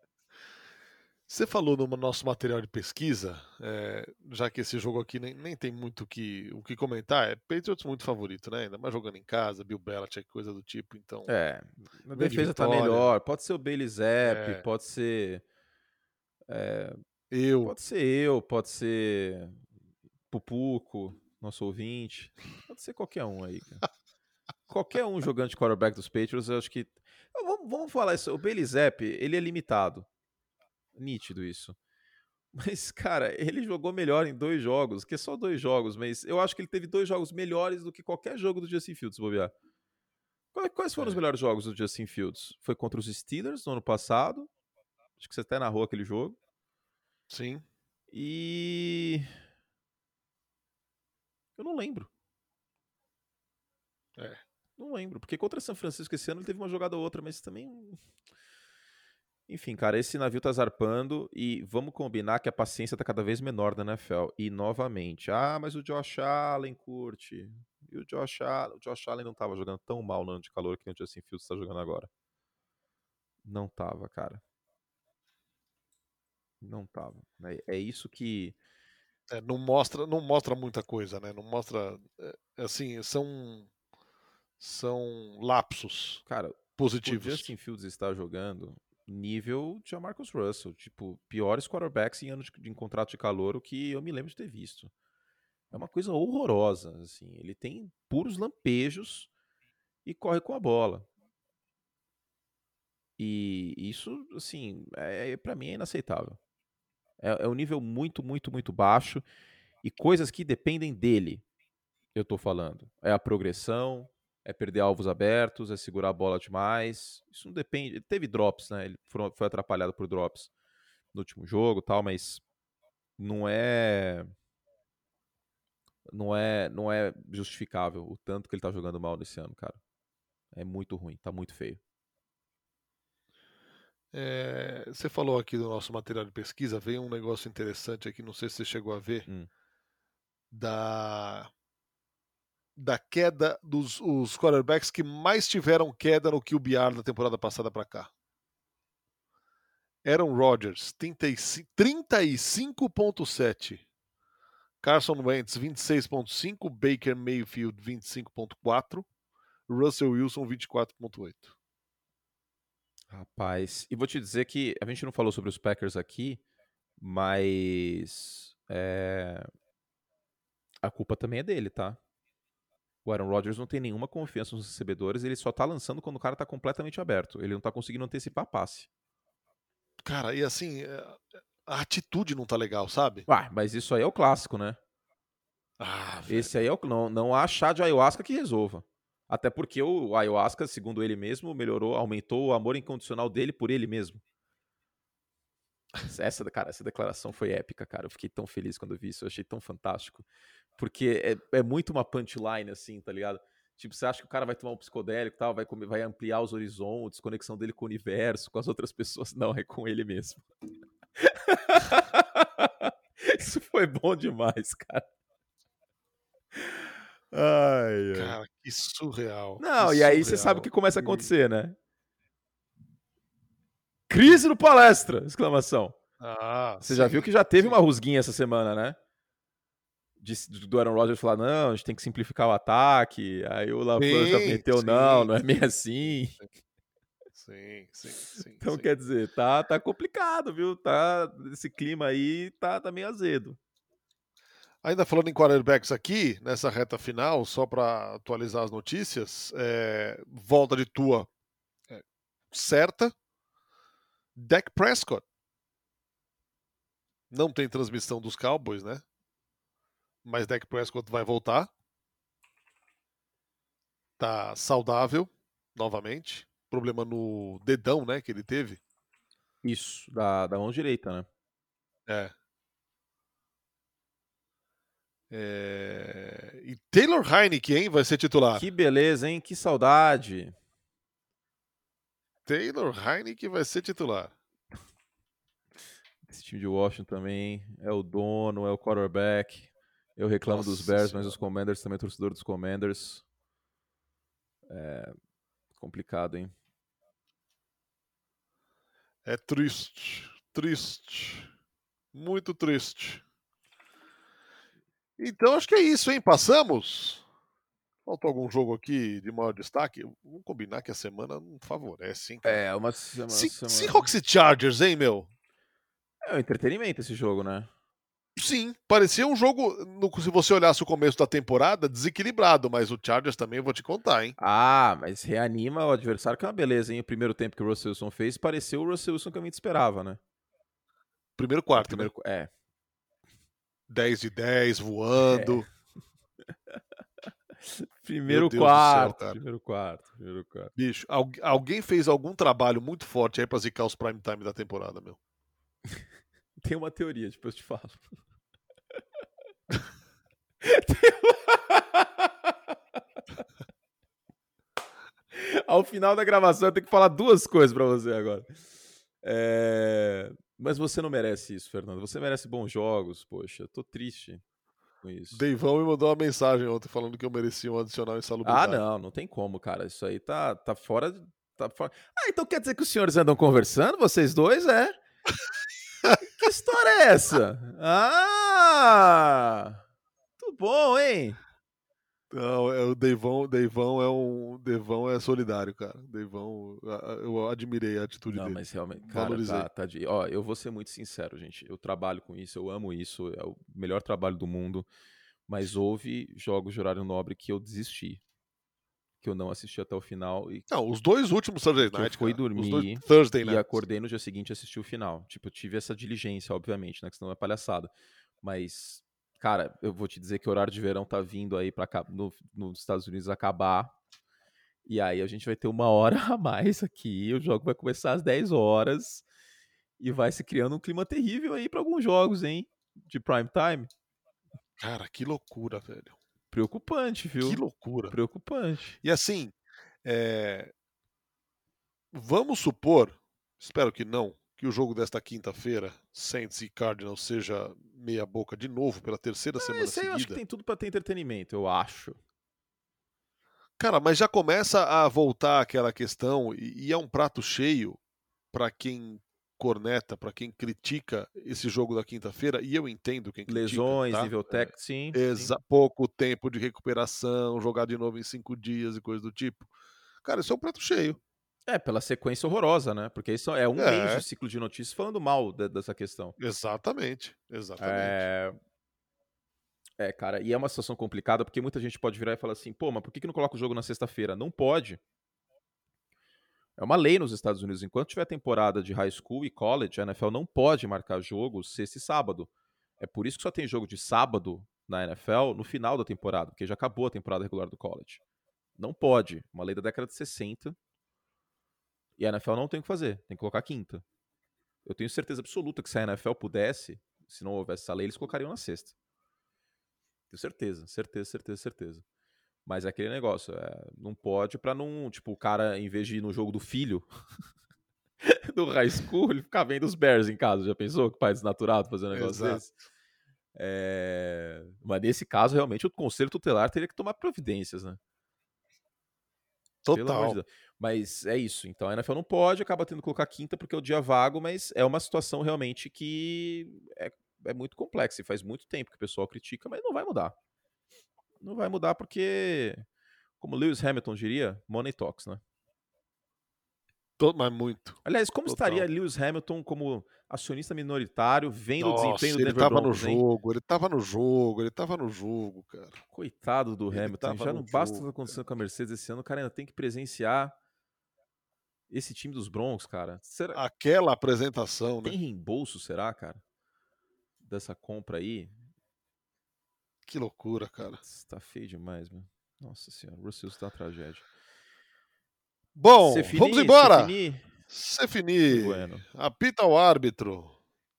Você falou no nosso material de pesquisa, é, já que esse jogo aqui nem, nem tem muito que, o que comentar, é Patriots muito favorito, né? Ainda mais jogando em casa, Bill Belichick, coisa do tipo, então... É, a defesa tá melhor, pode ser o Bailey Zapp, é. pode ser... É, eu. Pode ser eu, pode ser Pupuco, nosso ouvinte, pode ser qualquer um aí, cara. qualquer um jogando de quarterback dos Patriots, eu acho que... Vamos, vamos falar isso, o Bailey Zapp, ele é limitado nítido isso. Mas, cara, ele jogou melhor em dois jogos, que é só dois jogos, mas eu acho que ele teve dois jogos melhores do que qualquer jogo do Justin Fields, bobear. Quais foram é. os melhores jogos do Justin Fields? Foi contra os Steelers no ano passado. Acho que você até narrou aquele jogo. Sim. E. Eu não lembro. É. Não lembro. Porque contra São Francisco esse ano ele teve uma jogada ou outra, mas também. Enfim, cara, esse navio tá zarpando e vamos combinar que a paciência tá cada vez menor da NFL. E novamente, ah, mas o Josh Allen curte. E o Josh Allen, o Josh Allen não tava jogando tão mal no ano de calor que o Justin Fields tá jogando agora. Não tava, cara. Não tava. É, é isso que. É, não mostra, não mostra muita coisa, né? Não mostra, é, assim, são são lapsos, cara, positivos. O Justin Fields está jogando nível de Marcus Russell, tipo, piores quarterbacks em anos de, de, contrato de calor, o que eu me lembro de ter visto. É uma coisa horrorosa, assim, ele tem puros lampejos e corre com a bola. E isso, assim, é, é para mim é inaceitável. É, é um nível muito, muito, muito baixo e coisas que dependem dele, eu tô falando. É a progressão, é perder alvos abertos, é segurar a bola demais. Isso não depende. Ele teve drops, né? Ele foi atrapalhado por drops no último jogo, tal, mas não é não é não é justificável o tanto que ele tá jogando mal nesse ano, cara. É muito ruim, tá muito feio. É, você falou aqui do nosso material de pesquisa, veio um negócio interessante aqui, não sei se você chegou a ver, hum. da da queda dos os quarterbacks que mais tiveram queda no QBR da temporada passada para cá. Aaron Rodgers, 35.7. Carson Wentz, 26.5. Baker Mayfield, 25.4. Russell Wilson, 24.8. Rapaz, e vou te dizer que a gente não falou sobre os Packers aqui, mas é... a culpa também é dele, tá? O Aaron Rodgers não tem nenhuma confiança nos recebedores, ele só tá lançando quando o cara tá completamente aberto. Ele não tá conseguindo antecipar passe. Cara, e assim, é, a atitude não tá legal, sabe? Ah, mas isso aí é o clássico, né? Ah, Esse aí é o não, não há chá de ayahuasca que resolva. Até porque o ayahuasca, segundo ele mesmo, melhorou, aumentou o amor incondicional dele por ele mesmo. Essa, cara, essa declaração foi épica, cara. Eu fiquei tão feliz quando vi isso, eu achei tão fantástico. Porque é, é muito uma punchline, assim, tá ligado? Tipo, você acha que o cara vai tomar um psicodélico e tal, vai, comer, vai ampliar os horizontes, conexão dele com o universo, com as outras pessoas. Não, é com ele mesmo. Isso foi bom demais, cara. Ai, ai. Cara, que surreal. Não, que e aí você sabe o que começa a acontecer, né? Crise no palestra! Exclamação. Ah, você sim, já viu que já teve sim. uma rusguinha essa semana, né? De, do Aaron Rodgers falar, não, a gente tem que simplificar o ataque. Aí o LaFleur já meteu, sim, não, não é meio assim. Sim, sim, sim. Então, sim. quer dizer, tá, tá complicado, viu? Tá, esse clima aí tá, tá meio azedo. Ainda falando em quarterbacks aqui, nessa reta final, só para atualizar as notícias, é, volta de tua é, certa. Dak Prescott. Não tem transmissão dos Cowboys, né? Mas Dak Prescott vai voltar. Tá saudável novamente. Problema no dedão, né, que ele teve. Isso, da, da mão direita, né? É. é... E Taylor Heineke, hein, vai ser titular. Que beleza, hein? Que saudade. Taylor Heineke vai ser titular. Esse time de Washington também é o dono, é o quarterback. Eu reclamo Nossa dos Bears, mas os Commanders também, torcedor dos Commanders. É complicado, hein? É triste, triste, muito triste. Então acho que é isso, hein? Passamos. Faltou algum jogo aqui de maior destaque? Vamos combinar que a semana não favorece, hein? É, uma semana. Seahawks e Chargers, hein, meu? É um entretenimento esse jogo, né? Sim, parecia um jogo, no, se você olhasse o começo da temporada, desequilibrado, mas o Chargers também eu vou te contar, hein? Ah, mas reanima o adversário, que é uma beleza, hein? O primeiro tempo que o Russell Wilson fez, pareceu o Russell Wilson que a gente esperava, né? Primeiro quarto, primeiro, né? É. 10 de 10, voando. É. primeiro quarto, céu, primeiro quarto, primeiro quarto. Bicho, alguém fez algum trabalho muito forte aí pra zicar os prime time da temporada, meu. Tem uma teoria, depois eu te falo. Ao final da gravação eu tenho que falar duas coisas para você agora. É... Mas você não merece isso, Fernando. Você merece bons jogos, poxa. Eu tô triste com isso. Deivão me mandou uma mensagem ontem falando que eu merecia um adicional em insalubridade. Ah, não, não tem como, cara. Isso aí tá, tá fora. Tá fora... Ah, então quer dizer que os senhores andam conversando, vocês dois, é? que história é essa? Ah! Tudo bom, hein? Não, é o Deivão, Deivão é um, Deivão é solidário, cara. Deivão, eu admirei a atitude Não, dele. Não, mas realmente, cara, tá, tá de, ó, eu vou ser muito sincero, gente. Eu trabalho com isso, eu amo isso, é o melhor trabalho do mundo. Mas houve jogos de horário nobre que eu desisti que eu não assisti até o final. E não, os dois últimos Thursday Night. Eu fui cara. dormir Thursday e acordei no dia seguinte e assisti o final. Tipo, eu tive essa diligência, obviamente, né? Que senão é palhaçada. Mas, cara, eu vou te dizer que o horário de verão tá vindo aí para no, nos Estados Unidos acabar. E aí a gente vai ter uma hora a mais aqui. O jogo vai começar às 10 horas. E vai se criando um clima terrível aí para alguns jogos, hein? De prime time. Cara, que loucura, velho. Preocupante, viu? Que loucura. Preocupante. E assim, é... vamos supor, espero que não, que o jogo desta quinta-feira, Saints e Cardinals, seja meia boca de novo pela terceira ah, semana esse seguida. Eu acho que tem tudo para ter entretenimento, eu acho. Cara, mas já começa a voltar aquela questão e, e é um prato cheio para quem corneta, para quem critica esse jogo da quinta-feira, e eu entendo quem critica. Lesões, tá? nível tech, sim, Exa sim. Pouco tempo de recuperação, jogar de novo em cinco dias e coisa do tipo. Cara, isso é um prato cheio. É, pela sequência horrorosa, né? Porque isso é um é. mês de ciclo de notícias falando mal de, dessa questão. Exatamente, exatamente. É... é... cara, e é uma situação complicada porque muita gente pode virar e falar assim, pô, mas por que, que não coloca o jogo na sexta-feira? Não pode. É uma lei nos Estados Unidos. Enquanto tiver temporada de high school e college, a NFL não pode marcar jogos sexta e sábado. É por isso que só tem jogo de sábado na NFL no final da temporada, porque já acabou a temporada regular do college. Não pode. Uma lei da década de 60. E a NFL não tem o que fazer. Tem que colocar quinta. Eu tenho certeza absoluta que se a NFL pudesse, se não houvesse essa lei, eles colocariam na sexta. Tenho certeza, certeza, certeza, certeza. Mas é aquele negócio, é, não pode pra não, tipo, o cara, em vez de ir no jogo do filho, do high school, ele ficar vendo os Bears em casa. Já pensou que pai desnaturado fazendo um negócio Exato. desse? É... Mas nesse caso, realmente, o conselho tutelar teria que tomar providências, né? De Total. Deus. Mas é isso. Então a NFL não pode, acaba tendo que colocar quinta porque é o dia vago, mas é uma situação realmente que é, é muito complexa e faz muito tempo que o pessoal critica, mas não vai mudar. Não vai mudar porque, como Lewis Hamilton diria, money talks, né? Mas muito. Aliás, como Total. estaria Lewis Hamilton como acionista minoritário, vendo o Nossa, desempenho do ele tava no Broncos, hein? jogo, ele tava no jogo, ele tava no jogo, cara. Coitado do Ele Hamilton, já no não basta o que tá acontecendo com a Mercedes esse ano, o cara ainda tem que presenciar esse time dos Broncos, cara. Será, Aquela apresentação, né? Tem reembolso, será, cara? Dessa compra aí? Que loucura, cara. Tá feio demais, meu. Nossa senhora, o Russell tá uma tragédia. Bom, Cefini, vamos embora. Cefini, bueno. apita o árbitro.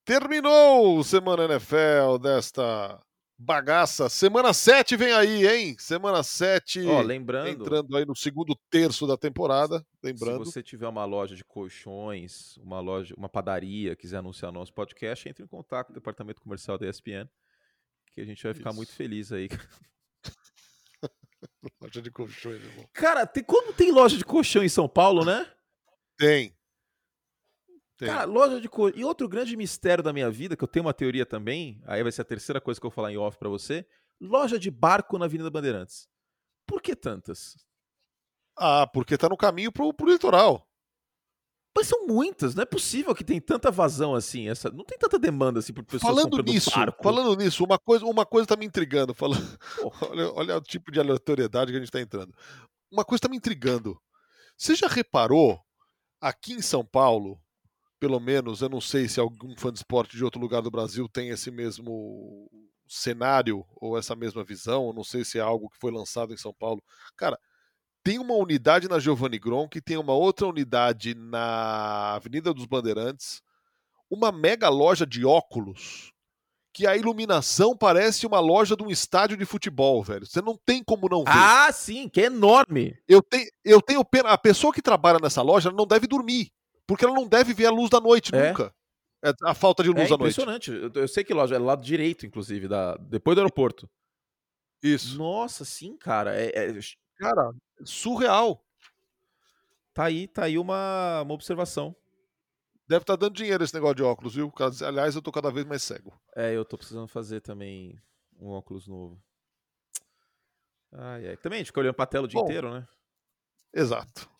Terminou o Semana NFL desta bagaça. Semana 7 vem aí, hein? Semana 7 Ó, lembrando, entrando aí no segundo terço da temporada. Lembrando. se você tiver uma loja de colchões, uma loja, uma padaria, quiser anunciar nosso podcast, entre em contato com o departamento comercial da ESPN, que a gente vai ficar Isso. muito feliz aí. Loja de colchões, irmão. Cara, tem, como tem loja de colchão em São Paulo, né? Tem. Tem. Cara, loja de colchão. E outro grande mistério da minha vida, que eu tenho uma teoria também, aí vai ser a terceira coisa que eu vou falar em off pra você: loja de barco na Avenida Bandeirantes. Por que tantas? Ah, porque tá no caminho pro, pro litoral. Mas são muitas, não é possível que tem tanta vazão assim. Essa, não tem tanta demanda assim por pessoas Falando nisso, barco. falando nisso, uma coisa, uma coisa tá me intrigando. Falando, olha, olha o tipo de aleatoriedade que a gente tá entrando. Uma coisa tá me intrigando. Você já reparou aqui em São Paulo, pelo menos, eu não sei se algum fã de esporte de outro lugar do Brasil tem esse mesmo cenário ou essa mesma visão, eu não sei se é algo que foi lançado em São Paulo. Cara, tem uma unidade na Giovanni Gronk, tem uma outra unidade na Avenida dos Bandeirantes, uma mega loja de óculos que a iluminação parece uma loja de um estádio de futebol, velho. Você não tem como não ver. Ah, sim, que é enorme. Eu, tenho, eu tenho pena. A pessoa que trabalha nessa loja não deve dormir. Porque ela não deve ver a luz da noite É. nunca. É a falta de É luz à noite. impressionante. Eu, eu sei que loja é lado direito, inclusive, da, depois do aeroporto. Isso. Nossa, sim, cara. É, é- Cara, surreal. tá aí, tá aí uma, uma observação. Deve estar dando dinheiro esse negócio de óculos, viu? Aliás, eu tô cada vez mais cego. É, eu tô precisando fazer também um óculos novo. Ai, ai. Também a gente fica olhando pra tela o dia Bom, inteiro, né? Exato.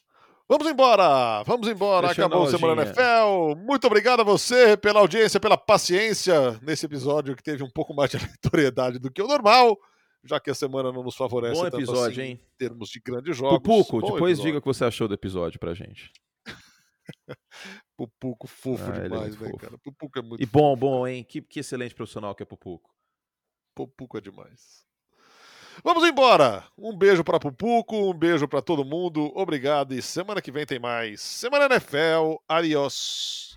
Vamos embora! Vamos embora! Fechando Acabou a o Semana. NFL. Muito obrigado a você pela audiência, pela paciência nesse episódio que teve um pouco mais de aleatoriedade do que o normal, já que a semana não nos favorece Bom tanto episódio, assim hein? em termos de grandes jogos. Pupuco, Bom depois episódio. diga o que você achou do episódio pra gente. Pupuco fofo Ah, é demais, muito né, fofo. cara? Pupuco é muito E bom, bom, hein? Que, que excelente profissional que é Pupuco. Pupuco é demais. Vamos embora. Um beijo para Pupuco, um beijo para todo mundo. Obrigado e semana que vem tem mais. Semana NFL. Adiós.